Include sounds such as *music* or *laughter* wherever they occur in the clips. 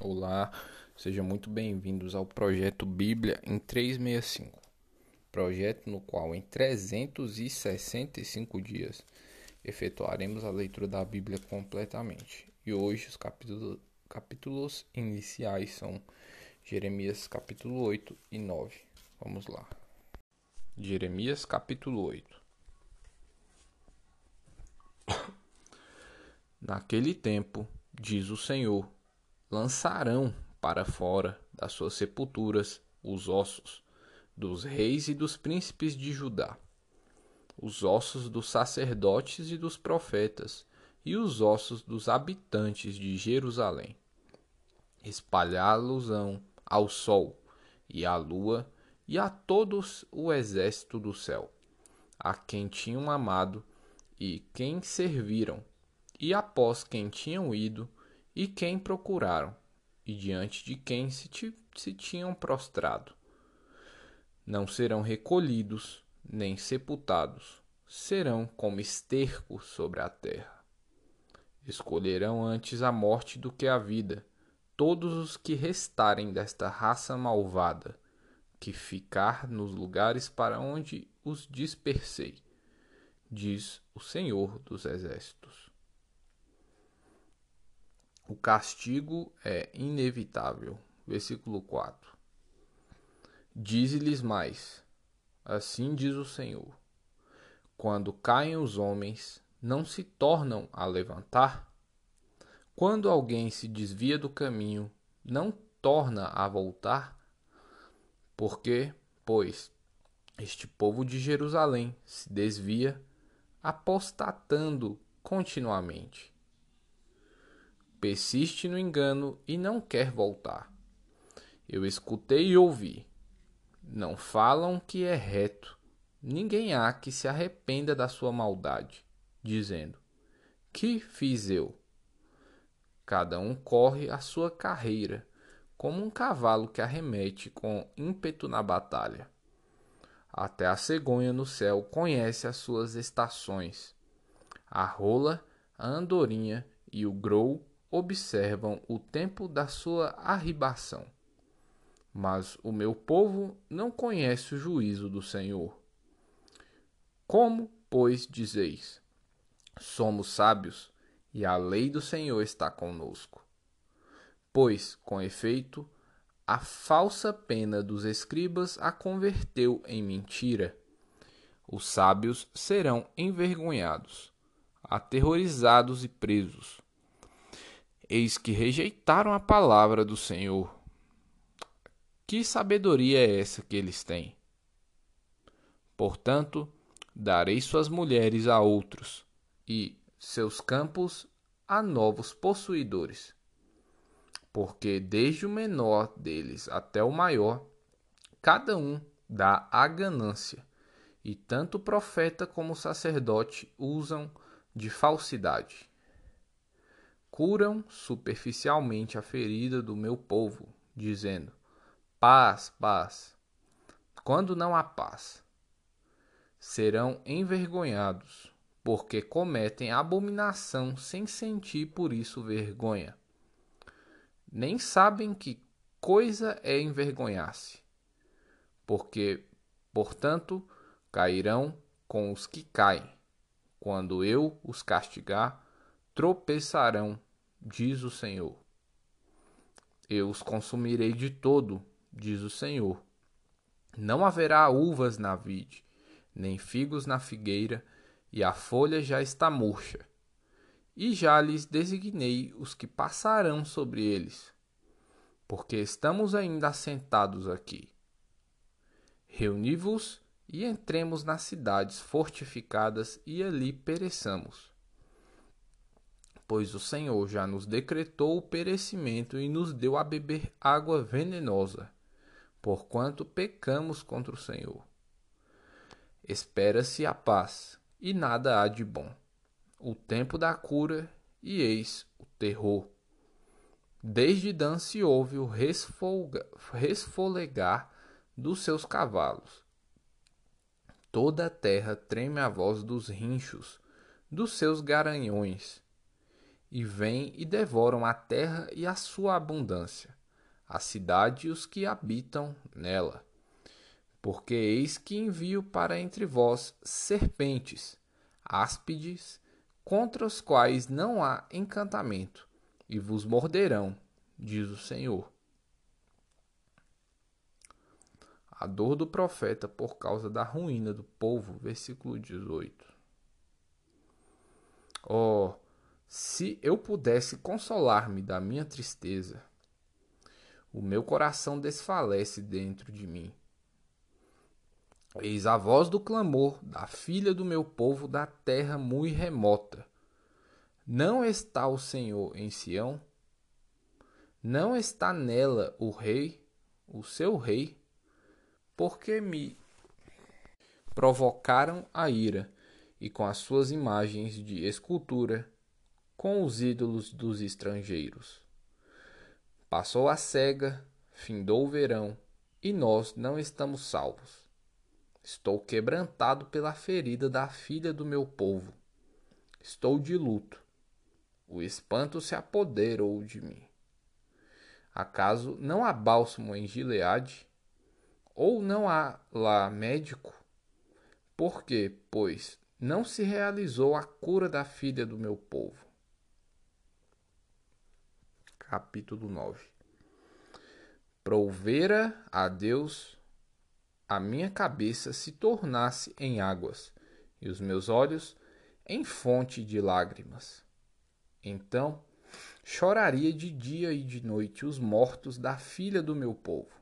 Olá, sejam muito bem-vindos ao projeto Bíblia em 365. Projeto no qual em 365 dias efetuaremos a leitura da Bíblia completamente. E hoje os capítulos, capítulos iniciais são Jeremias capítulo 8 e 9. Vamos lá. Jeremias capítulo 8. *coughs* Naquele tempo, diz o Senhor, lançarão para fora das suas sepulturas os ossos dos reis e dos príncipes de Judá, os ossos dos sacerdotes e dos profetas, e os ossos dos habitantes de Jerusalém. Espalhá-los-ão ao sol e à lua e a todos o exército do céu, a quem tinham amado e quem serviram, e após quem tinham ido e quem procuraram, e diante de quem se, se tinham prostrado. Não serão recolhidos, nem sepultados, serão como esterco sobre a terra. Escolherão antes a morte do que a vida, todos os que restarem desta raça malvada, que ficar nos lugares para onde os dispersei, diz o Senhor dos Exércitos. O castigo é inevitável. Versículo 4. Dize-lhes mais: Assim diz o Senhor: Quando caem os homens, não se tornam a levantar? Quando alguém se desvia do caminho, não torna a voltar? Porque, pois, este povo de Jerusalém se desvia, apostatando continuamente persiste no engano e não quer voltar. Eu escutei e ouvi. Não falam que é reto. Ninguém há que se arrependa da sua maldade, dizendo: Que fiz eu? Cada um corre a sua carreira, como um cavalo que arremete com ímpeto na batalha. Até a cegonha no céu conhece as suas estações. A rola, a andorinha e o grou observam o tempo da sua arribação. Mas o meu povo não conhece o juízo do Senhor. Como, pois, dizeis: Somos sábios, e a lei do Senhor está conosco. Pois, com efeito, a falsa pena dos escribas a converteu em mentira. Os sábios serão envergonhados, aterrorizados e presos Eis que rejeitaram a palavra do Senhor. Que sabedoria é essa que eles têm? Portanto, darei suas mulheres a outros, e seus campos a novos possuidores. Porque desde o menor deles até o maior, cada um dá a ganância, e tanto o profeta como o sacerdote usam de falsidade curam superficialmente a ferida do meu povo, dizendo: paz, paz. Quando não há paz, serão envergonhados, porque cometem abominação sem sentir por isso vergonha. Nem sabem que coisa é envergonhar-se, porque, portanto, cairão com os que caem. Quando eu os castigar, tropeçarão diz o Senhor. Eu os consumirei de todo, diz o Senhor. Não haverá uvas na vide, nem figos na figueira, e a folha já está murcha. E já lhes designei os que passarão sobre eles, porque estamos ainda assentados aqui. Reuni-vos e entremos nas cidades fortificadas e ali pereçamos pois o Senhor já nos decretou o perecimento e nos deu a beber água venenosa, porquanto pecamos contra o Senhor. Espera-se a paz, e nada há de bom. O tempo da cura, e eis o terror. Desde Dan se ouve o resfolga, resfolegar dos seus cavalos. Toda a terra treme a voz dos rinchos, dos seus garanhões e vêm e devoram a terra e a sua abundância, a cidade e os que habitam nela. Porque eis que envio para entre vós serpentes, áspides, contra os quais não há encantamento, e vos morderão, diz o Senhor. A dor do profeta por causa da ruína do povo, versículo 18. Oh, se eu pudesse consolar-me da minha tristeza, o meu coração desfalece dentro de mim. Eis a voz do clamor da filha do meu povo da terra muito remota. Não está o Senhor em Sião? Não está nela o rei, o seu rei? porque me provocaram a ira, e com as suas imagens de escultura, com os ídolos dos estrangeiros. Passou a cega, findou o verão, e nós não estamos salvos. Estou quebrantado pela ferida da filha do meu povo. Estou de luto. O espanto se apoderou de mim. Acaso não há bálsamo em Gileade? ou não há lá médico? Por quê? Pois não se realizou a cura da filha do meu povo. Capítulo 9 Provera a Deus a minha cabeça se tornasse em águas, e os meus olhos em fonte de lágrimas. Então choraria de dia e de noite os mortos da filha do meu povo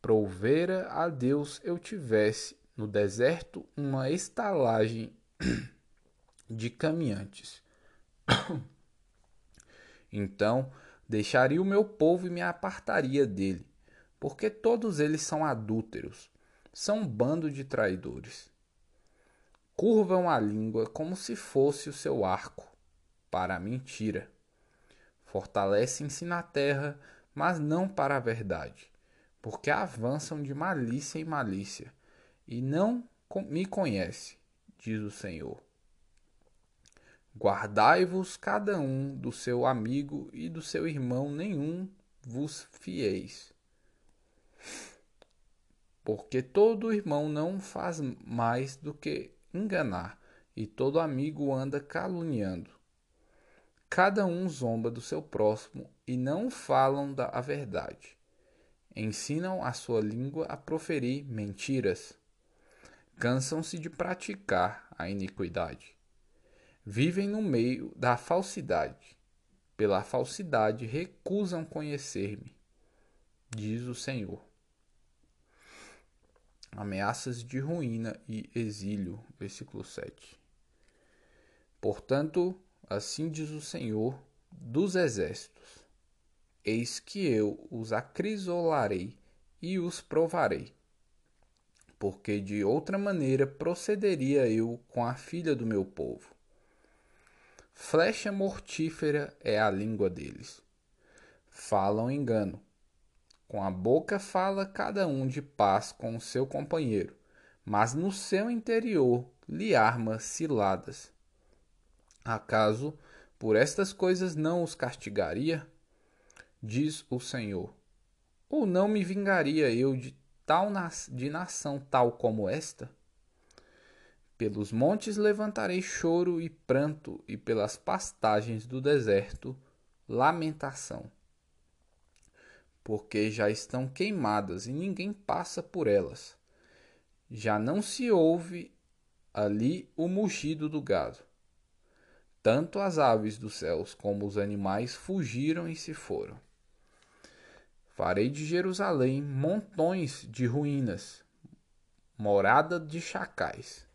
Provera a Deus eu tivesse no deserto uma estalagem *clears throat* de caminhantes. *clears throat* então deixaria o meu povo e me apartaria dele, porque todos eles são adúlteros, são um bando de traidores. Curvam a língua como se fosse o seu arco para a mentira. Fortalecem-se na terra, mas não para a verdade porque avançam de malícia em malícia, e não me conhece, diz o Senhor. Guardai-vos cada um do seu amigo e do seu irmão, nenhum vos fieis. Porque todo irmão não faz mais do que enganar, e todo amigo anda caluniando. Cada um zomba do seu próximo e não falam da a verdade ensinam a sua língua a proferir mentiras. Cansam-se de praticar a iniquidade. Vivem no meio da falsidade. Pela falsidade recusam conhecer-me, diz o Senhor. Ameaças de ruína e exílio, versículo 7. Portanto, assim diz o Senhor dos exércitos: Eis que eu os acrisolarei e os provarei. Porque de outra maneira procederia eu com a filha do meu povo. Flecha mortífera é a língua deles. Falam engano. Com a boca fala cada um de paz com o seu companheiro, mas no seu interior lhe arma ciladas. Acaso por estas coisas não os castigaria? diz o Senhor. Ou não me vingaria eu de tal na de nação tal como esta? Pelos montes levantarei choro e pranto, e pelas pastagens do deserto lamentação. Porque já estão queimadas e ninguém passa por elas. Já não se ouve ali o mugido do gado. Tanto as aves dos céus como os animais fugiram e se foram. Farei de Jerusalém montões de ruínas, morada de chacais.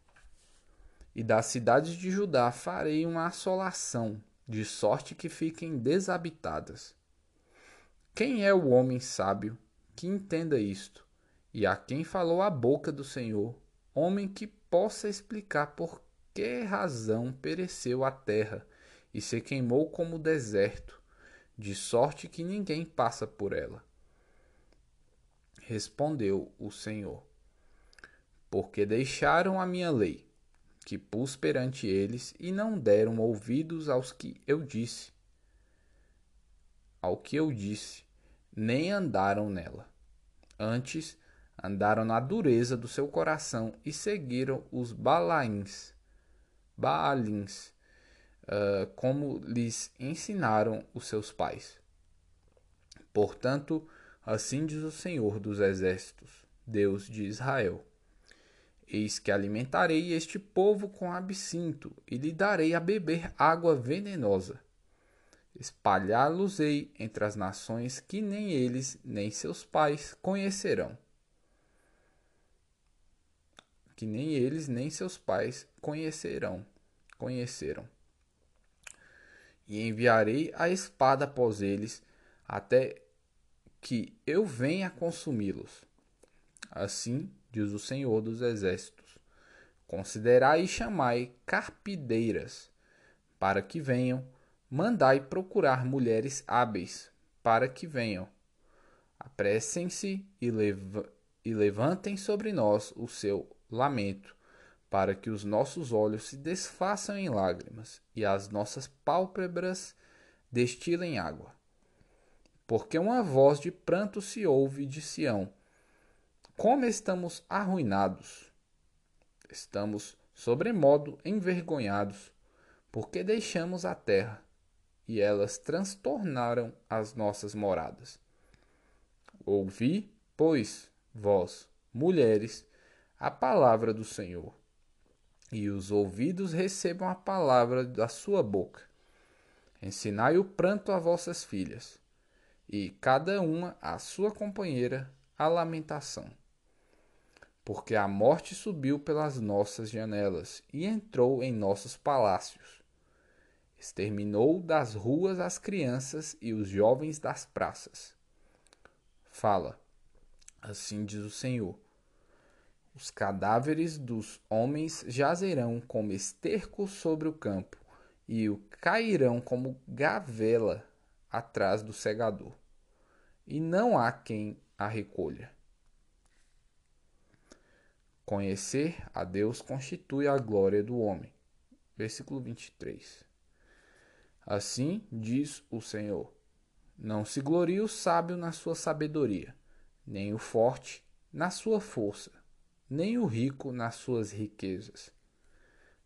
E das cidades de Judá farei uma assolação, de sorte que fiquem desabitadas. Quem é o homem sábio que entenda isto, e a quem falou a boca do Senhor, homem que possa explicar por que razão pereceu a terra e se queimou como deserto, de sorte que ninguém passa por ela? Respondeu o Senhor: Porque deixaram a minha lei, que pus perante eles, e não deram ouvidos aos que eu disse, ao que eu disse, nem andaram nela. Antes, andaram na dureza do seu coração e seguiram os balaíns, baalins, uh, como lhes ensinaram os seus pais. Portanto, assim diz o Senhor dos Exércitos, Deus de Israel Eis que alimentarei este povo com absinto e lhe darei a beber água venenosa. Espalhá-los-ei entre as nações que nem eles nem seus pais conhecerão. Que nem eles nem seus pais conhecerão, conheceram. E enviarei a espada após eles, até que eu venha consumi-los. Assim diz o Senhor dos Exércitos. Considerai e chamai carpideiras, para que venham, mandai procurar mulheres hábeis, para que venham. Apressem-se e, e levantem sobre nós o seu lamento, para que os nossos olhos se desfaçam em lágrimas e as nossas pálpebras destilem água. Porque uma voz de pranto se ouve de Sião, como estamos arruinados. Estamos sobremodo envergonhados, porque deixamos a terra e elas transtornaram as nossas moradas. Ouvi, pois, vós, mulheres, a palavra do Senhor, e os ouvidos recebam a palavra da sua boca. Ensinai o pranto a vossas filhas, e cada uma a sua companheira a lamentação porque a morte subiu pelas nossas janelas e entrou em nossos palácios. Exterminou das ruas as crianças e os jovens das praças. Fala, assim diz o Senhor. Os cadáveres dos homens jazerão como esterco sobre o campo, e o cairão como gavela atrás do segador, e não há quem a recolha. Conhecer a Deus constitui a glória do homem. Versículo 23. Assim diz o Senhor: Não se glorie o sábio na sua sabedoria, nem o forte na sua força, nem o rico nas suas riquezas.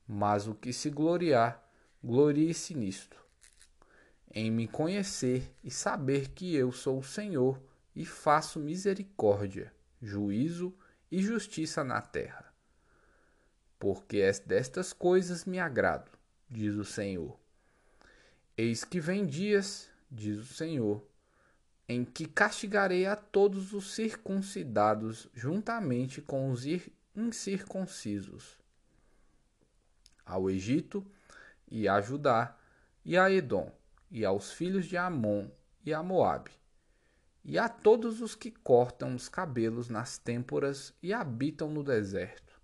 Mas o que se gloriar, glorie-se nisto, em me conhecer e saber que eu sou o Senhor e faço misericórdia, juízo e e justiça na terra. Porque é destas coisas me agrado, diz o Senhor. Eis que vem dias, diz o Senhor, em que castigarei a todos os circuncidados juntamente com os incircuncisos, ao Egito e a Judá e a Edom e aos filhos de Amon e a Moabe e a todos os que cortam os cabelos nas têmporas e habitam no deserto.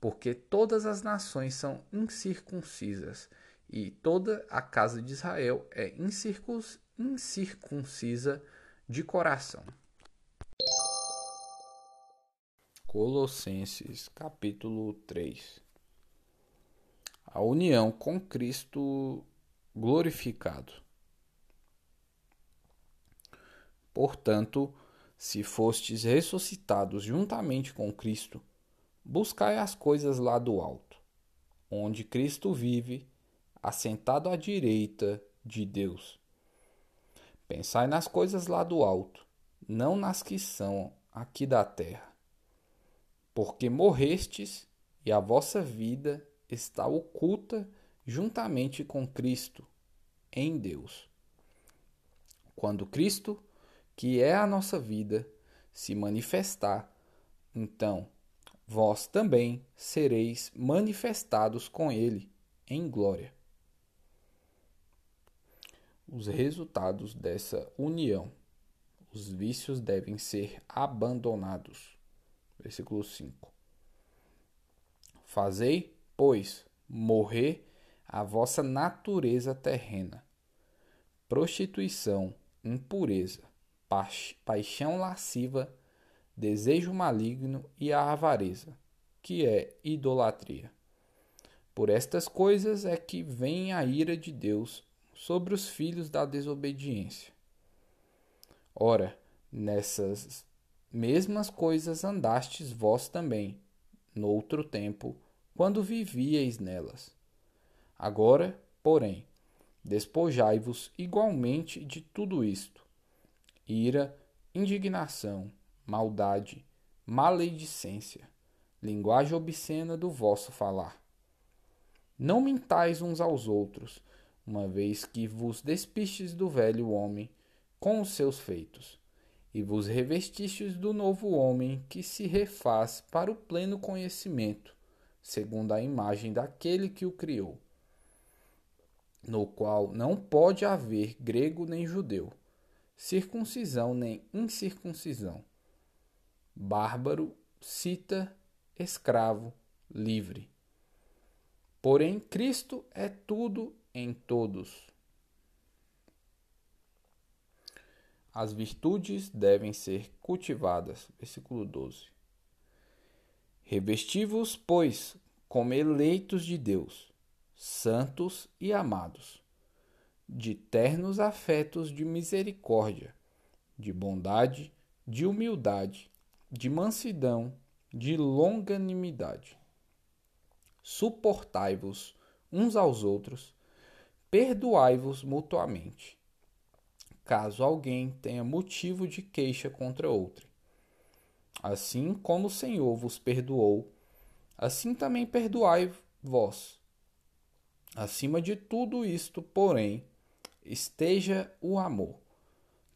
Porque todas as nações são incircuncisas, e toda a casa de Israel é incircuncisa de coração. Colossenses capítulo 3 A união com Cristo glorificado. Portanto, se fostes ressuscitados juntamente com Cristo, buscai as coisas lá do alto, onde Cristo vive, assentado à direita de Deus. Pensai nas coisas lá do alto, não nas que são aqui da terra. Porque morrestes e a vossa vida está oculta juntamente com Cristo em Deus. Quando Cristo que é a nossa vida, se manifestar, então vós também sereis manifestados com ele em glória. Os resultados dessa união. Os vícios devem ser abandonados. Versículo 5. Fazei, pois, morrer a vossa natureza terrena, prostituição, impureza, paixão lasciva, desejo maligno e a avareza, que é idolatria. Por estas coisas é que vem a ira de Deus sobre os filhos da desobediência. Ora, nessas mesmas coisas andastes vós também, noutro tempo, quando vivieis nelas. Agora, porém, despojai-vos igualmente de tudo isto: ira, indignação, maldade, maledicência, linguagem obscena do vosso falar. Não mintais uns aos outros, uma vez que vos despistes do velho homem com os seus feitos, e vos revestistes do novo homem que se refaz para o pleno conhecimento, segundo a imagem daquele que o criou, no qual não pode haver grego nem judeu, circuncisão nem incircuncisão, bárbaro, cita, escravo, livre. Porém, Cristo é tudo em todos. As virtudes devem ser cultivadas. Versículo 12. Revesti-vos, pois, como eleitos de Deus, santos e amados, de ternos afetos de misericórdia, de bondade, de humildade, de mansidão, de longanimidade. Suportai-vos uns aos outros, perdoai-vos mutuamente, caso alguém tenha motivo de queixa contra outro. Assim como o Senhor vos perdoou, assim também perdoai vós. Acima de tudo isto, porém, esteja o amor,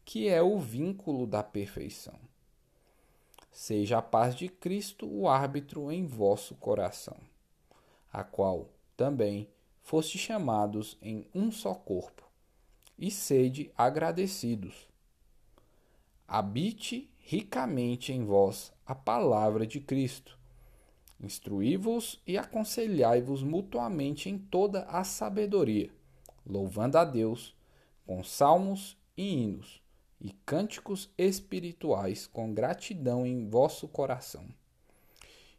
que é o vínculo da perfeição. Seja a paz de Cristo o árbitro em vosso coração, a qual também foste chamados em um só corpo, e sede agradecidos. Habite ricamente em vós a palavra de Cristo. Instruí-vos e aconselhai-vos mutuamente em toda a sabedoria, louvando a Deus com salmos e hinos e cânticos espirituais com gratidão em vosso coração.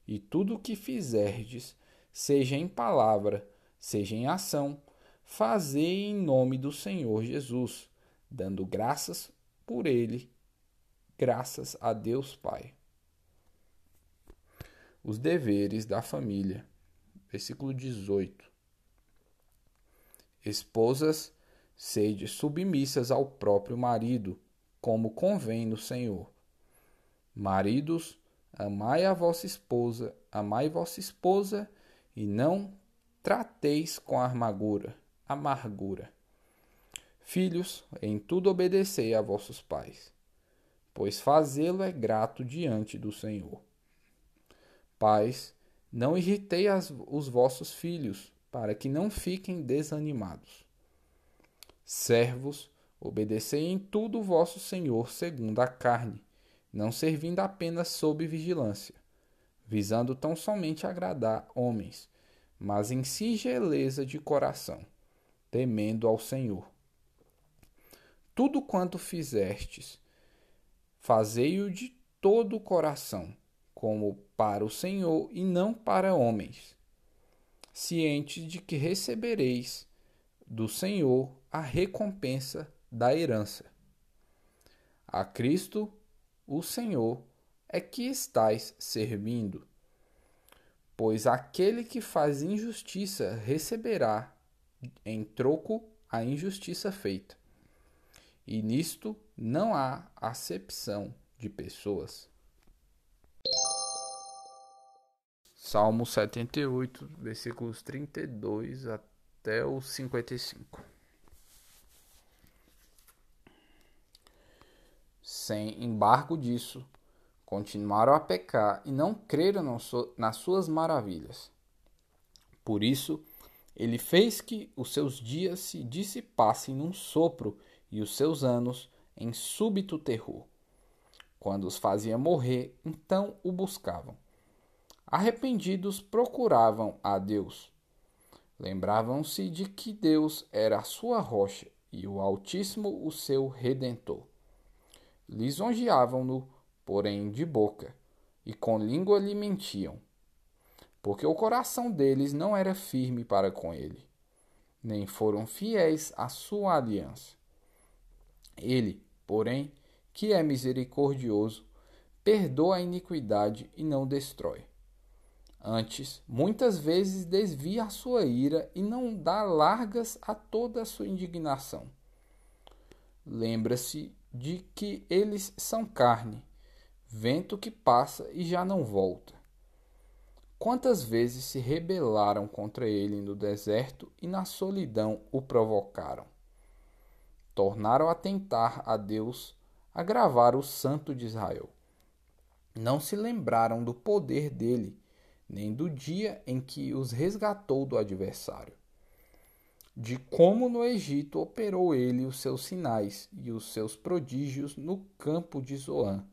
E tudo o que fizerdes, seja em palavra, seja em ação, fazei em nome do Senhor Jesus, dando graças por ele, graças a Deus Pai. Os deveres da família. Versículo 18. Esposas, sede submissas ao próprio marido, como convém no Senhor. Maridos, amai a vossa esposa, amai vossa esposa, e não trateis com amargura, amargura. Filhos, em tudo obedecei a vossos pais, pois fazê-lo é grato diante do Senhor. Pais, não irritei as, os vossos filhos, para que não fiquem desanimados. Servos, Obedecei em tudo o vosso Senhor segundo a carne, não servindo apenas sob vigilância, visando tão somente agradar homens, mas em singeleza de coração, temendo ao Senhor. Tudo quanto fizestes, fazei-o de todo o coração, como para o Senhor e não para homens, cientes de que recebereis do Senhor a recompensa da herança. A Cristo, o Senhor, é que estais servindo. Pois aquele que faz injustiça receberá em troco a injustiça feita. E nisto não há acepção de pessoas. Salmo 78, versículos 32 até o 55. sem embargo disso, continuaram a pecar e não creram nas suas maravilhas. Por isso, ele fez que os seus dias se dissipassem num sopro e os seus anos em súbito terror. Quando os fazia morrer, então o buscavam. Arrependidos procuravam a Deus. Lembravam-se de que Deus era a sua rocha e o Altíssimo o seu redentor lisonjeavam-no, porém de boca, e com língua lhe mentiam. porque o coração deles não era firme para com ele, nem foram fiéis à sua aliança. Ele, porém, que é misericordioso, perdoa a iniquidade e não destrói. Antes, muitas vezes desvia a sua ira e não dá largas a toda a sua indignação. Lembra-se de que eles são carne, vento que passa e já não volta. Quantas vezes se rebelaram contra ele no deserto e na solidão o provocaram? Tornaram a tentar a Deus, agravar o Santo de Israel. Não se lembraram do poder dele, nem do dia em que os resgatou do adversário. De como no Egito operou ele os seus sinais e os seus prodígios no campo de Zoan.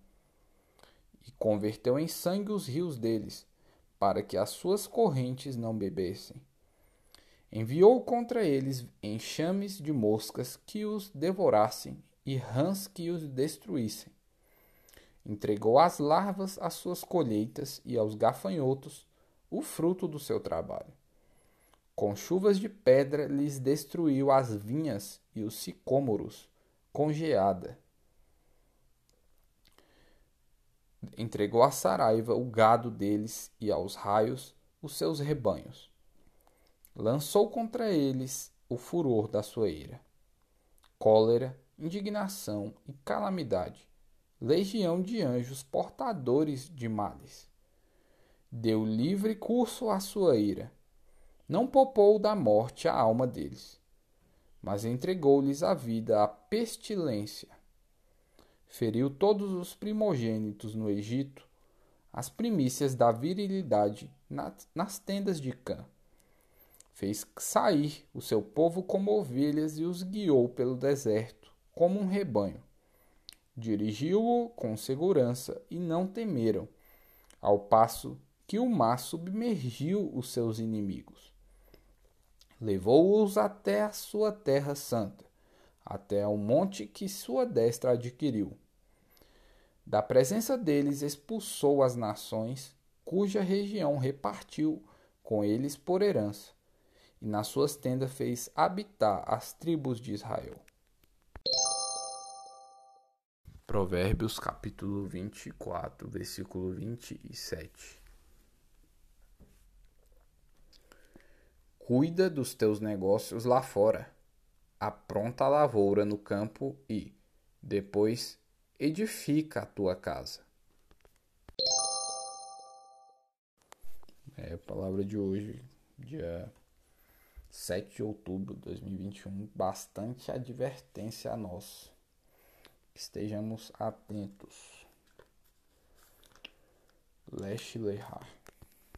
E converteu em sangue os rios deles, para que as suas correntes não bebessem. Enviou contra eles enxames de moscas que os devorassem e rãs que os destruíssem. Entregou as larvas às suas colheitas e aos gafanhotos o fruto do seu trabalho. Com chuvas de pedra lhes destruiu as vinhas e os sicômoros, com geada. Entregou à saraiva o gado deles e aos raios os seus rebanhos. Lançou contra eles o furor da sua ira. Cólera, indignação e calamidade legião de anjos portadores de males. Deu livre curso à sua ira. Não poupou da morte a alma deles, mas entregou-lhes a vida à pestilência. Feriu todos os primogênitos no Egito, as primícias da virilidade nas tendas de Cã. Fez sair o seu povo como ovelhas e os guiou pelo deserto, como um rebanho. Dirigiu-o com segurança e não temeram, ao passo que o mar submergiu os seus inimigos. Levou-os até a sua terra santa, até ao monte que sua destra adquiriu. Da presença deles expulsou as nações, cuja região repartiu com eles por herança, e nas suas tendas fez habitar as tribos de Israel. Provérbios capítulo 24, versículo 27. Cuida dos teus negócios lá fora, apronta a lavoura no campo e, depois, edifica a tua casa. É a palavra de hoje, dia 7 de outubro de 2021, bastante advertência a nós estejamos atentos. Leste Lehar.